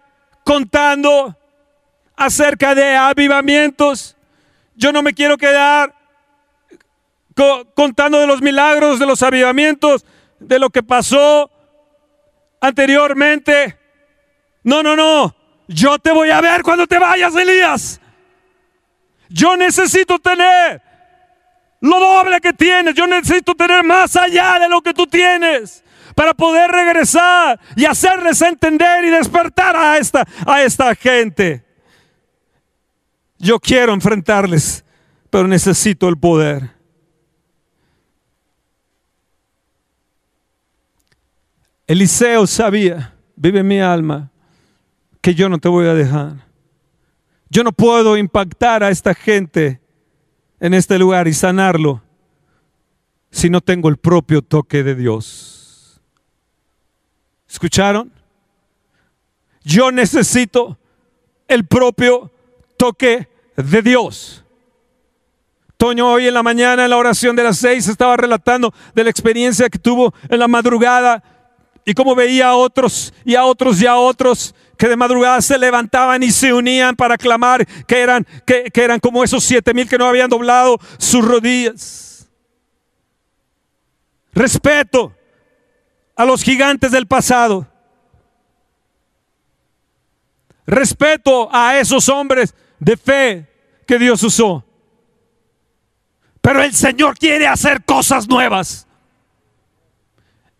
contando acerca de avivamientos. Yo no me quiero quedar contando de los milagros, de los avivamientos de lo que pasó anteriormente. No, no, no. Yo te voy a ver cuando te vayas, Elías. Yo necesito tener lo doble que tienes. Yo necesito tener más allá de lo que tú tienes para poder regresar y hacerles entender y despertar a esta, a esta gente. Yo quiero enfrentarles, pero necesito el poder. Eliseo sabía, vive mi alma, que yo no te voy a dejar. Yo no puedo impactar a esta gente en este lugar y sanarlo si no tengo el propio toque de Dios. ¿Escucharon? yo necesito el propio toque de Dios. Toño hoy en la mañana en la oración de las seis estaba relatando de la experiencia que tuvo en la madrugada y cómo veía a otros y a otros y a otros que de madrugada se levantaban y se unían para clamar que eran, que eran como esos siete mil que no habían doblado sus rodillas. Respeto a los gigantes del pasado. Respeto a esos hombres de fe que Dios usó. Pero el Señor quiere hacer cosas nuevas.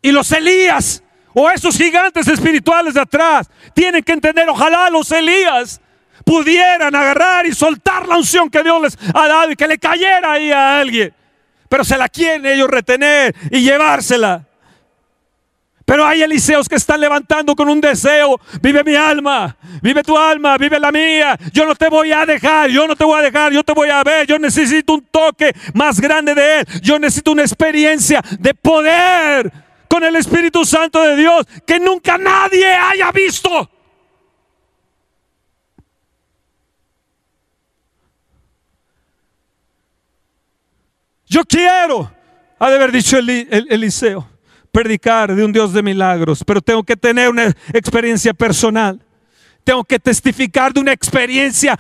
Y los Elías o esos gigantes espirituales de atrás tienen que entender, ojalá los Elías pudieran agarrar y soltar la unción que Dios les ha dado y que le cayera ahí a alguien. Pero se la quieren ellos retener y llevársela. Pero hay Eliseos que están levantando con un deseo. Vive mi alma, vive tu alma, vive la mía. Yo no te voy a dejar, yo no te voy a dejar, yo te voy a ver. Yo necesito un toque más grande de Él. Yo necesito una experiencia de poder con el Espíritu Santo de Dios que nunca nadie haya visto. Yo quiero, ha de haber dicho Eliseo, predicar de un Dios de milagros, pero tengo que tener una experiencia personal. Tengo que testificar de una experiencia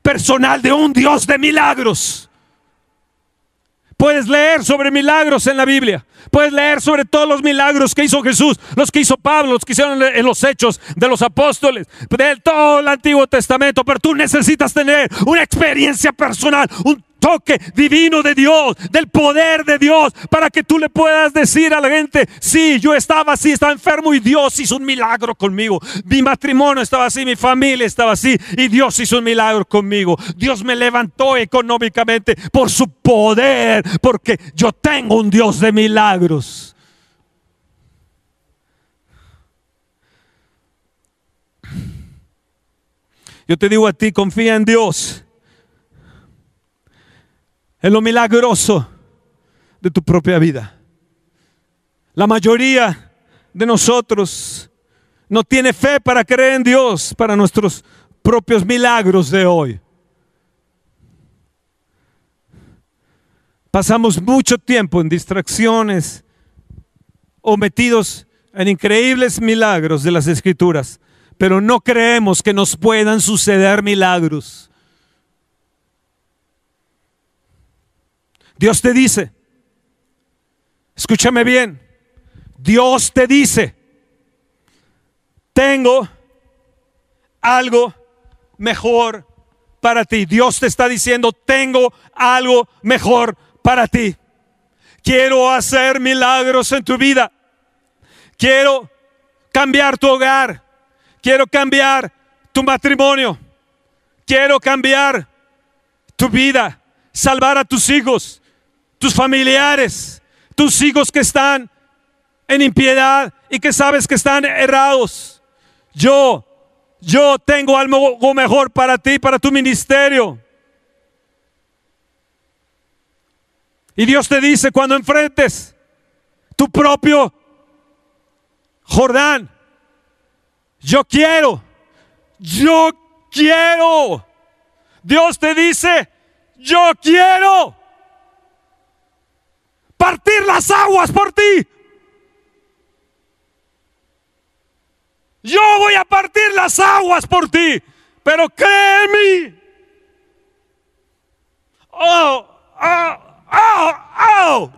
personal de un Dios de milagros. Puedes leer sobre milagros en la Biblia. Puedes leer sobre todos los milagros que hizo Jesús, los que hizo Pablo, los que hicieron en los hechos de los apóstoles, de todo el Antiguo Testamento. Pero tú necesitas tener una experiencia personal, un toque divino de Dios, del poder de Dios, para que tú le puedas decir a la gente, sí, yo estaba así, estaba enfermo y Dios hizo un milagro conmigo. Mi matrimonio estaba así, mi familia estaba así y Dios hizo un milagro conmigo. Dios me levantó económicamente por su poder, porque yo tengo un Dios de milagros. Yo te digo a ti, confía en Dios en lo milagroso de tu propia vida. La mayoría de nosotros no tiene fe para creer en Dios para nuestros propios milagros de hoy. Pasamos mucho tiempo en distracciones o metidos en increíbles milagros de las escrituras, pero no creemos que nos puedan suceder milagros. Dios te dice, escúchame bien, Dios te dice, tengo algo mejor para ti. Dios te está diciendo, tengo algo mejor para ti. Quiero hacer milagros en tu vida. Quiero cambiar tu hogar. Quiero cambiar tu matrimonio. Quiero cambiar tu vida. Salvar a tus hijos tus familiares, tus hijos que están en impiedad y que sabes que están errados. Yo, yo tengo algo mejor para ti, para tu ministerio. Y Dios te dice cuando enfrentes tu propio Jordán, yo quiero, yo quiero. Dios te dice, yo quiero partir las aguas por ti. Yo voy a partir las aguas por ti, pero créeme. Oh, oh, oh, oh.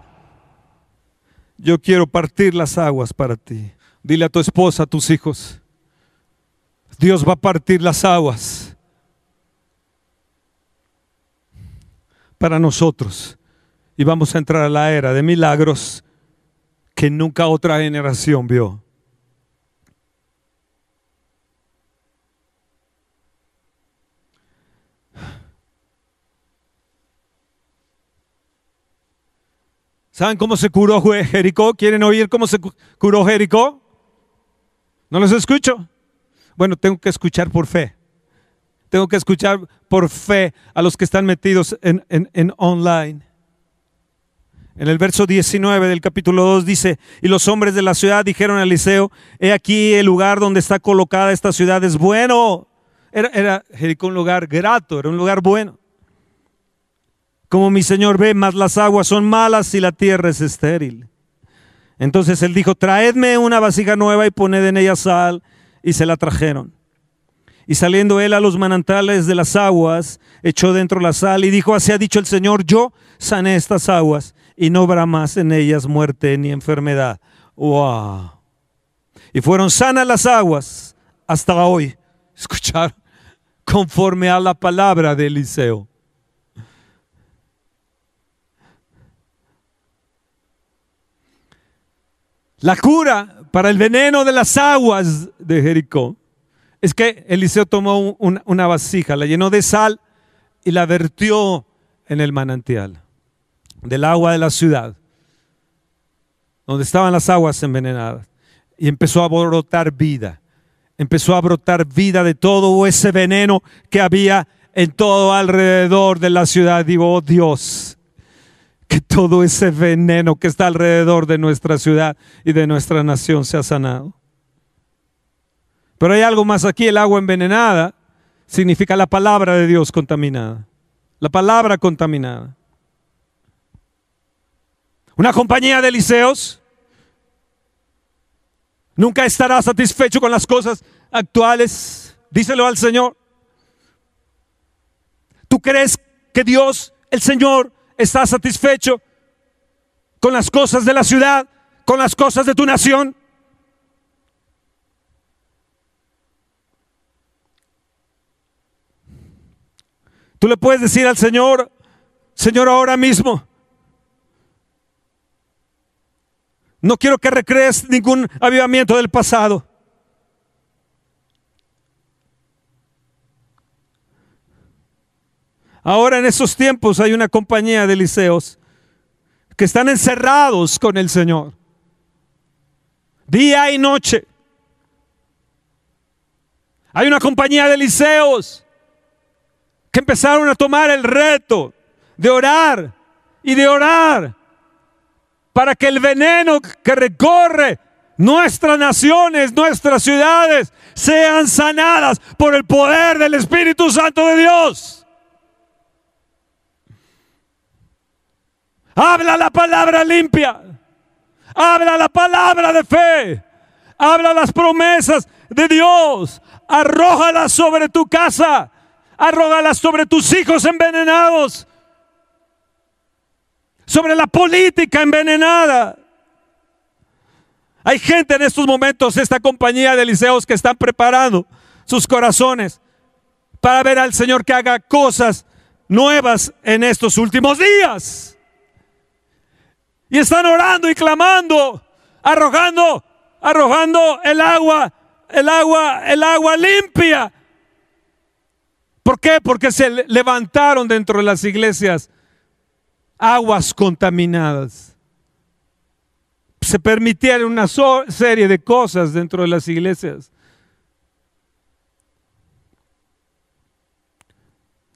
Yo quiero partir las aguas para ti. Dile a tu esposa, a tus hijos, Dios va a partir las aguas para nosotros y vamos a entrar a la era de milagros que nunca otra generación vio. ¿Saben cómo se curó Jericó? ¿Quieren oír cómo se curó Jericó? ¿No los escucho? Bueno, tengo que escuchar por fe. Tengo que escuchar por fe a los que están metidos en, en online. En el verso 19 del capítulo 2 dice, y los hombres de la ciudad dijeron a Eliseo, he aquí el lugar donde está colocada esta ciudad es bueno. Era, era Jericó un lugar grato, era un lugar bueno. Como mi señor ve, mas las aguas son malas y la tierra es estéril. Entonces él dijo, traedme una vasija nueva y poned en ella sal. Y se la trajeron. Y saliendo él a los manantales de las aguas, echó dentro la sal y dijo, así ha dicho el Señor, yo sané estas aguas y no habrá más en ellas muerte ni enfermedad. ¡Wow! Y fueron sanas las aguas hasta hoy. Escuchar conforme a la palabra de Eliseo. La cura para el veneno de las aguas de Jericó es que Eliseo tomó una vasija, la llenó de sal y la vertió en el manantial del agua de la ciudad, donde estaban las aguas envenenadas, y empezó a brotar vida. Empezó a brotar vida de todo ese veneno que había en todo alrededor de la ciudad. Digo, oh Dios, que todo ese veneno que está alrededor de nuestra ciudad y de nuestra nación sea sanado. Pero hay algo más aquí, el agua envenenada significa la palabra de Dios contaminada. La palabra contaminada. Una compañía de liceos nunca estará satisfecho con las cosas actuales. Díselo al Señor. ¿Tú crees que Dios, el Señor, está satisfecho con las cosas de la ciudad, con las cosas de tu nación? Tú le puedes decir al Señor, Señor, ahora mismo, No quiero que recrees ningún avivamiento del pasado. Ahora en esos tiempos hay una compañía de liceos que están encerrados con el Señor. Día y noche. Hay una compañía de liceos que empezaron a tomar el reto de orar y de orar para que el veneno que recorre nuestras naciones, nuestras ciudades, sean sanadas por el poder del Espíritu Santo de Dios. Habla la palabra limpia. Habla la palabra de fe. Habla las promesas de Dios. Arrójalas sobre tu casa. Arrójalas sobre tus hijos envenenados sobre la política envenenada. Hay gente en estos momentos, esta compañía de Eliseos que están preparando sus corazones para ver al Señor que haga cosas nuevas en estos últimos días. Y están orando y clamando, arrojando, arrojando el agua, el agua, el agua limpia. ¿Por qué? Porque se levantaron dentro de las iglesias aguas contaminadas. Se permitieron una serie de cosas dentro de las iglesias.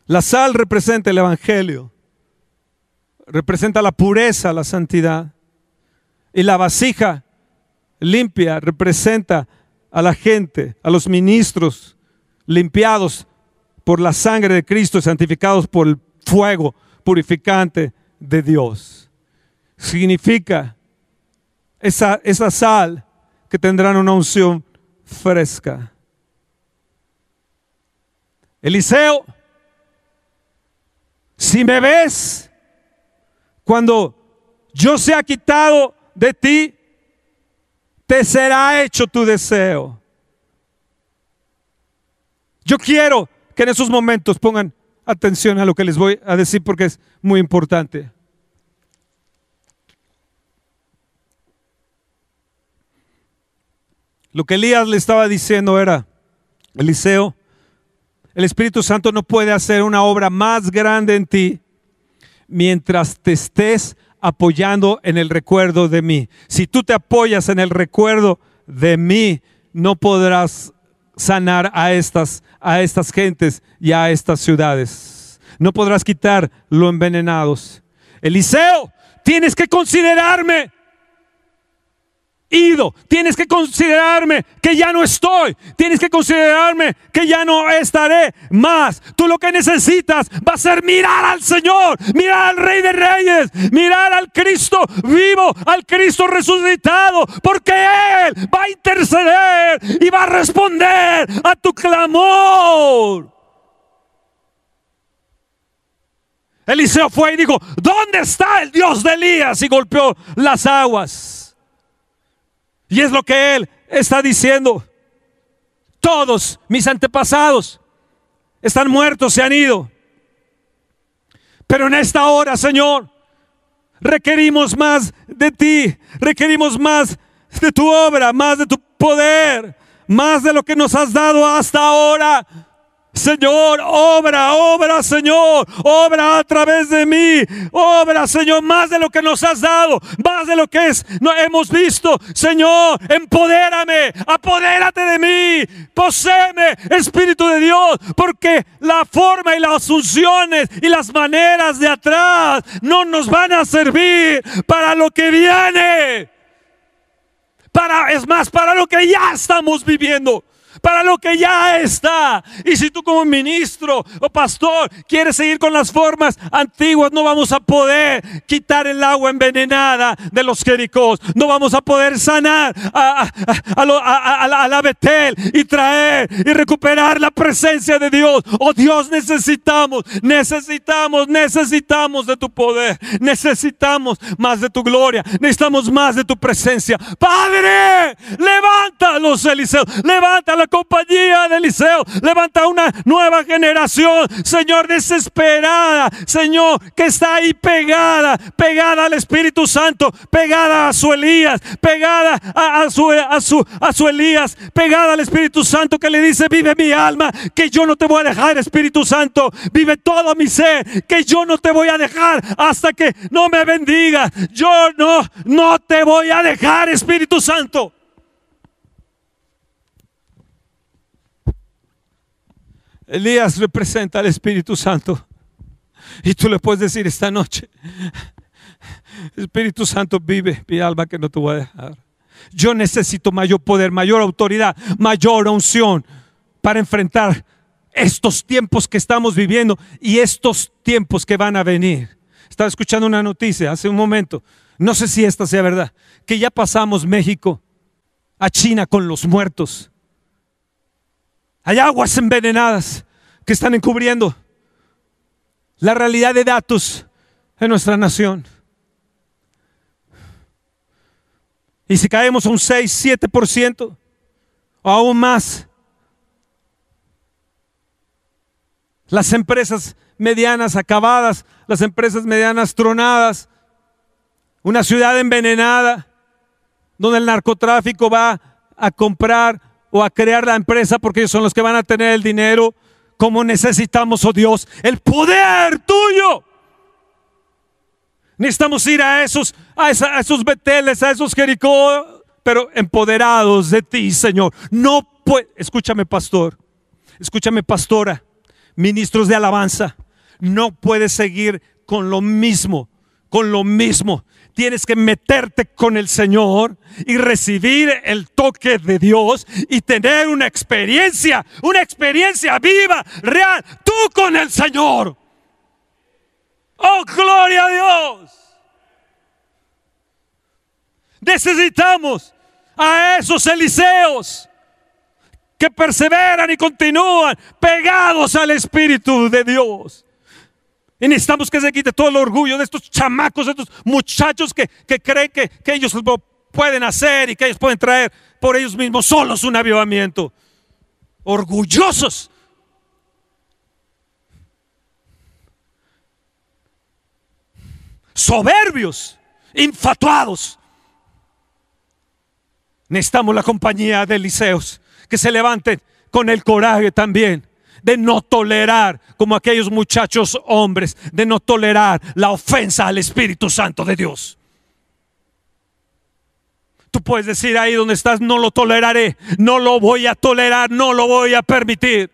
La sal representa el Evangelio, representa la pureza, la santidad. Y la vasija limpia representa a la gente, a los ministros limpiados por la sangre de Cristo, santificados por el fuego purificante de Dios. Significa esa, esa sal que tendrán una unción fresca. Eliseo, si me ves cuando yo sea quitado de ti, te será hecho tu deseo. Yo quiero que en esos momentos pongan atención a lo que les voy a decir porque es muy importante. Lo que Elías le estaba diciendo era, Eliseo, el Espíritu Santo no puede hacer una obra más grande en ti mientras te estés apoyando en el recuerdo de mí. Si tú te apoyas en el recuerdo de mí, no podrás sanar a estas, a estas gentes y a estas ciudades. No podrás quitar lo envenenados. Eliseo, tienes que considerarme ido. Tienes que considerarme que ya no estoy. Tienes que considerarme que ya no estaré más. Tú lo que necesitas va a ser mirar al Señor, mirar al Rey de Reyes, mirar al Cristo vivo, al Cristo resucitado, porque Él va a interceder y va a responder a tu clamor. Eliseo fue y dijo, ¿dónde está el Dios de Elías? Y golpeó las aguas. Y es lo que Él está diciendo. Todos mis antepasados están muertos, se han ido. Pero en esta hora, Señor, requerimos más de ti, requerimos más de tu obra, más de tu poder, más de lo que nos has dado hasta ahora. Señor, obra, obra, Señor, obra a través de mí, obra, Señor, más de lo que nos has dado, más de lo que es, no hemos visto, Señor, empodérame, apodérate de mí, poséeme, Espíritu de Dios, porque la forma y las funciones y las maneras de atrás no nos van a servir para lo que viene. Para, es más, para lo que ya estamos viviendo para lo que ya está. Y si tú como ministro o pastor quieres seguir con las formas antiguas, no vamos a poder quitar el agua envenenada de los Jericós. No vamos a poder sanar a, la Betel y traer y recuperar la presencia de Dios. Oh Dios, necesitamos, necesitamos, necesitamos de tu poder. Necesitamos más de tu gloria. Necesitamos más de tu presencia. Padre, levanta los Eliseos. La compañía de Eliseo. Levanta una nueva generación, Señor, desesperada. Señor, que está ahí pegada, pegada al Espíritu Santo, pegada a su Elías, pegada a, su, a, su, a su Elías, pegada al Espíritu Santo que le dice, vive mi alma, que yo no te voy a dejar, Espíritu Santo. Vive todo mi ser, que yo no te voy a dejar hasta que no me bendiga. Yo no, no te voy a dejar, Espíritu Santo. Elías representa al Espíritu Santo. Y tú le puedes decir esta noche, Espíritu Santo vive mi alma que no te voy a dejar. Yo necesito mayor poder, mayor autoridad, mayor unción para enfrentar estos tiempos que estamos viviendo y estos tiempos que van a venir. Estaba escuchando una noticia hace un momento, no sé si esta sea verdad, que ya pasamos México a China con los muertos. Hay aguas envenenadas que están encubriendo la realidad de datos en nuestra nación. Y si caemos a un 6, 7% o aún más, las empresas medianas acabadas, las empresas medianas tronadas, una ciudad envenenada, donde el narcotráfico va a comprar o a crear la empresa porque ellos son los que van a tener el dinero. Como necesitamos, oh Dios, el poder tuyo. Necesitamos ir a esos, a, esos Beteles, a esos Jericó, pero empoderados de ti, Señor. No puede, escúchame, pastor, escúchame, pastora, ministros de alabanza, no puedes seguir con lo mismo, con lo mismo tienes que meterte con el Señor y recibir el toque de Dios y tener una experiencia, una experiencia viva, real, tú con el Señor. Oh, gloria a Dios. Necesitamos a esos Eliseos que perseveran y continúan pegados al Espíritu de Dios. Y necesitamos que se quite todo el orgullo de estos chamacos, de estos muchachos que, creen que, que ellos lo pueden hacer y que ellos pueden traer por ellos mismos solos un avivamiento. Orgullosos. Soberbios, infatuados. Necesitamos la compañía de Eliseos que se levanten con el coraje también de no tolerar, como aquellos muchachos hombres, de no tolerar la ofensa al Espíritu Santo de Dios. Tú puedes decir ahí donde estás, no lo toleraré, no lo voy a tolerar, no lo voy a permitir.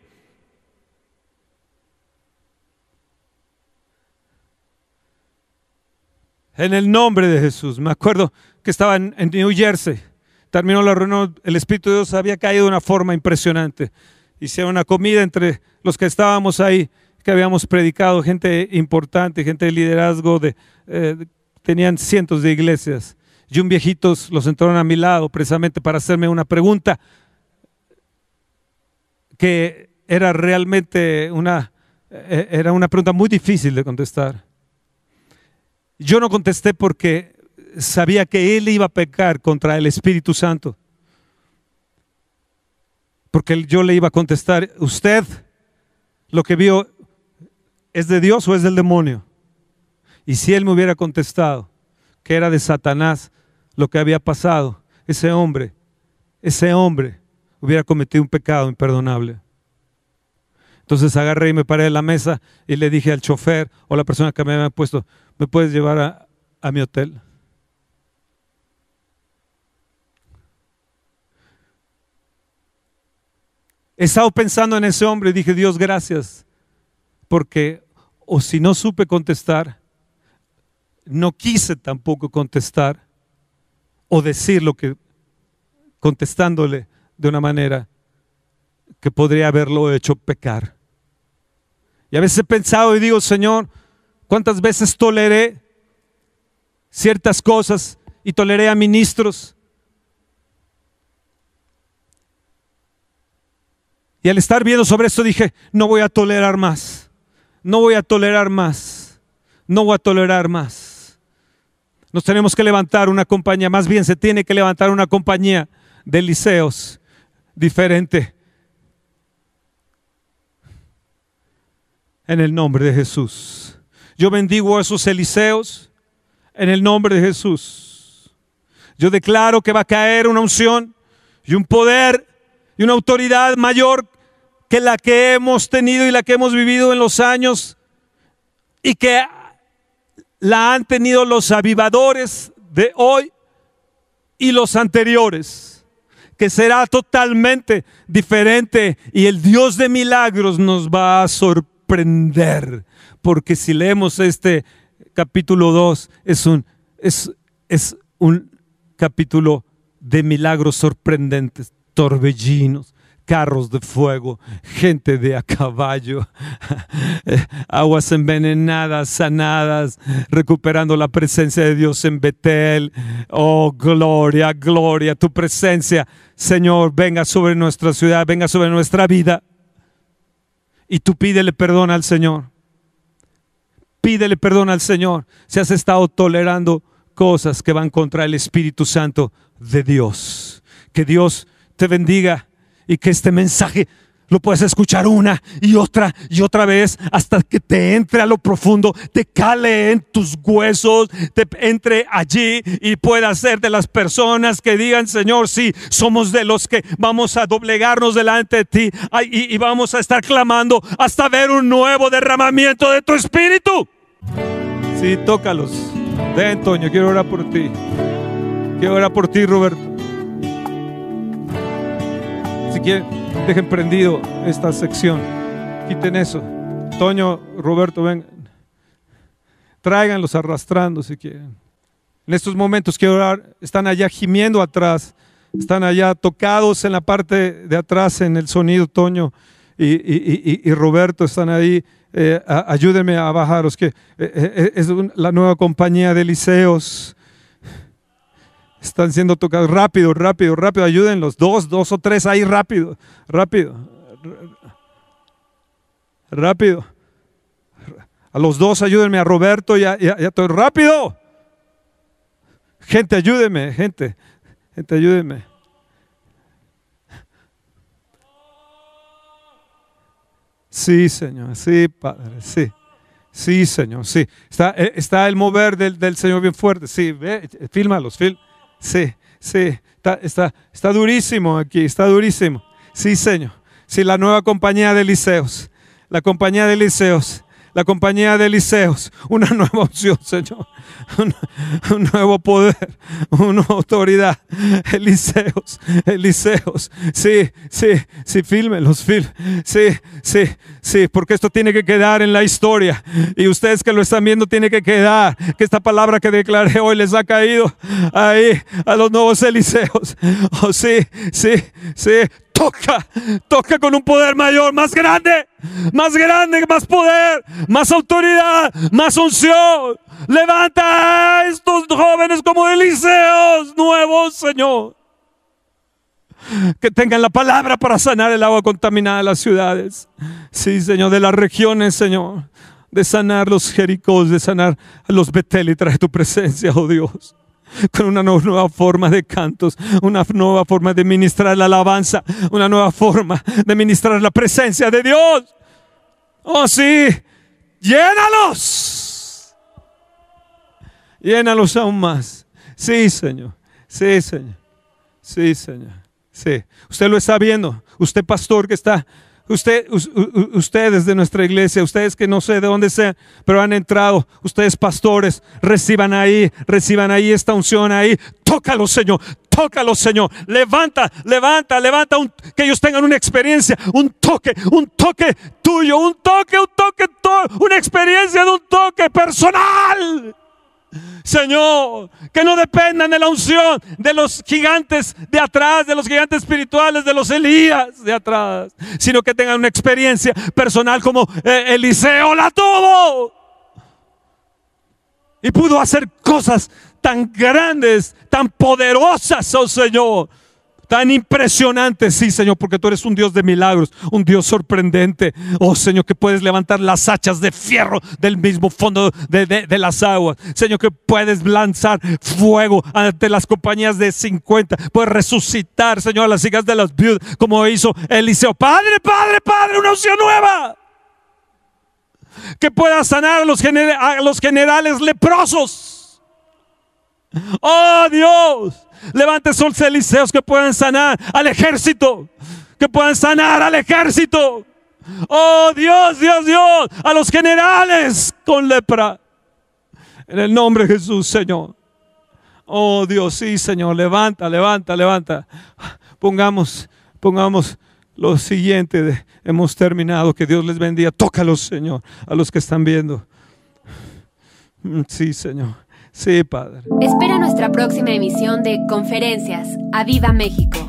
En el nombre de Jesús. Me acuerdo que estaba en, New Jersey. Terminó la reunión, el Espíritu de Dios había caído de una forma impresionante. Hicieron una comida entre los que estábamos ahí, que habíamos predicado, gente importante, gente de liderazgo, de, eh, tenían cientos de iglesias. Y un viejito los entraron a mi lado precisamente para hacerme una pregunta que era realmente una, eh, era una pregunta muy difícil de contestar. Yo no contesté porque sabía que él iba a pecar contra el Espíritu Santo. Porque yo le iba a contestar, usted lo que vio es de Dios o es del demonio. Y si él me hubiera contestado que era de Satanás lo que había pasado, ese hombre, ese hombre hubiera cometido un pecado imperdonable. Entonces agarré y me paré de la mesa y le dije al chofer o la persona que me había puesto, ¿me puedes llevar a, a mi hotel? He estado pensando en ese hombre y dije, Dios, gracias, porque o si no supe contestar, no quise tampoco contestar o decir lo que contestándole de una manera que podría haberlo hecho pecar. Y a veces he pensado y digo, Señor, ¿cuántas veces toleré ciertas cosas y toleré a ministros Y al estar viendo sobre esto dije, no voy a tolerar más, no voy a tolerar más, no voy a tolerar más. Nos tenemos que levantar una compañía, más bien se tiene que levantar una compañía de liceos diferente. En el nombre de Jesús. Yo bendigo a esos Eliseos en el nombre de Jesús. Yo declaro que va a caer una unción y un poder y una autoridad mayor que la que hemos tenido y la que hemos vivido en los años y que la han tenido los avivadores de hoy y los anteriores, que será totalmente diferente y el Dios de milagros nos va a sorprender, porque si leemos este capítulo 2 es un, es, es un capítulo de milagros sorprendentes, torbellinos, carros de fuego, gente de a caballo, aguas envenenadas, sanadas, recuperando la presencia de Dios en Betel. Oh, gloria, gloria, tu presencia, Señor, venga sobre nuestra ciudad, venga sobre nuestra vida. Y tú pídele perdón al Señor. Pídele perdón al Señor si has estado tolerando cosas que van contra el Espíritu Santo de Dios. Que Dios te bendiga y que este mensaje lo puedes escuchar una y otra y otra vez hasta que te entre a lo profundo, te cale en tus huesos, te entre allí y pueda ser de las personas que digan, Señor, sí, somos de los que vamos a doblegarnos delante de ti y, vamos a estar clamando hasta ver un nuevo derramamiento de tu espíritu. Sí, tócalos. Ven, Toño, quiero orar por ti. Quiero orar por ti, Roberto. Si quieren, dejen prendido esta sección. Quiten eso. Toño, Roberto, ven. Tráiganlos arrastrando si quieren. En estos momentos quiero orar. Están allá gimiendo atrás. Están allá tocados en la parte de atrás en el sonido, Toño y, Roberto están ahí. Eh, ayúdenme a bajaros, que eh, eh, es la nueva compañía de liceos están siendo tocados. Rápido, rápido, rápido, ayúdenlos. Dos, dos o tres ahí, rápido, rápido. Rápido. A los dos ayúdenme, a Roberto y a, todo. Rápido. Gente, ayúdenme, gente. Gente, ayúdenme. Sí, Señor, sí, Padre, sí. Sí, Señor, sí. Está, eh, está el mover del, del Señor bien fuerte. Sí, ve, fílmalos, fílmalos. Sí, sí, está, está, durísimo aquí, está durísimo. Sí, Señor. Sí, la nueva compañía de liceos, la compañía de liceos, la compañía de Eliseos, una nueva opción, Señor. Un, nuevo poder, una autoridad. Eliseos, Eliseos. Sí, sí, sí, fílmelos, fil. Sí, sí, sí, porque esto tiene que quedar en la historia. Y ustedes que lo están viendo, tiene que quedar. Que esta palabra que declaré hoy les ha caído ahí a los nuevos Eliseos. Oh, sí, sí, sí toca, toca con un poder mayor, más grande, más grande, más poder, más autoridad, más unción. Levanta a estos jóvenes como Eliseos nuevos, Señor. Que tengan la palabra para sanar el agua contaminada de las ciudades. Sí, Señor, de las regiones, Señor. De sanar los Jericós, de sanar a los Betel y trae tu presencia, oh Dios con una nueva forma de cantos, una nueva forma de ministrar la alabanza, una nueva forma de ministrar la presencia de Dios. Oh sí, llénalos. Llénalos aún más. Sí, Señor. Sí, Señor. Sí, Señor. Sí. Usted lo está viendo. Usted, pastor, que está Usted, ustedes de nuestra iglesia, ustedes que no sé de dónde sean, pero han entrado, ustedes pastores, reciban ahí, reciban ahí esta unción ahí. Tócalo, Señor, tócalo, Señor. Levanta, levanta, levanta, que ellos tengan una experiencia, un toque, un toque tuyo, un toque, un toque, una experiencia de un toque personal. Señor, que no dependan de la unción de los gigantes de atrás, de los gigantes espirituales, de los Elías de atrás, sino que tengan una experiencia personal como eh, Eliseo la tuvo. Y pudo hacer cosas tan grandes, tan poderosas, oh Señor Tan impresionante, sí, Señor, porque tú eres un Dios de milagros, un Dios sorprendente. Oh, Señor, que puedes levantar las hachas de fierro del mismo fondo de, las aguas. Señor, que puedes lanzar fuego ante las compañías de 50. Puedes resucitar, Señor, a las hijas de las viudas, como hizo Eliseo. Padre, Padre, Padre, una opción nueva. Que pueda sanar a los, a los generales leprosos. Oh, Dios Levante esos Eliseos que puedan sanar al ejército. Que puedan sanar al ejército. Oh Dios, Dios, Dios. A los generales con lepra. En el nombre de Jesús, Señor. Oh Dios, sí, Señor. Levanta, levanta, levanta. Pongamos, pongamos lo siguiente. Hemos terminado. Que Dios les bendiga. Tócalos, Señor, a los que están viendo. Sí, Señor. Sí, Padre.
Espera nuestra próxima emisión de Conferencias. ¡A Viva México!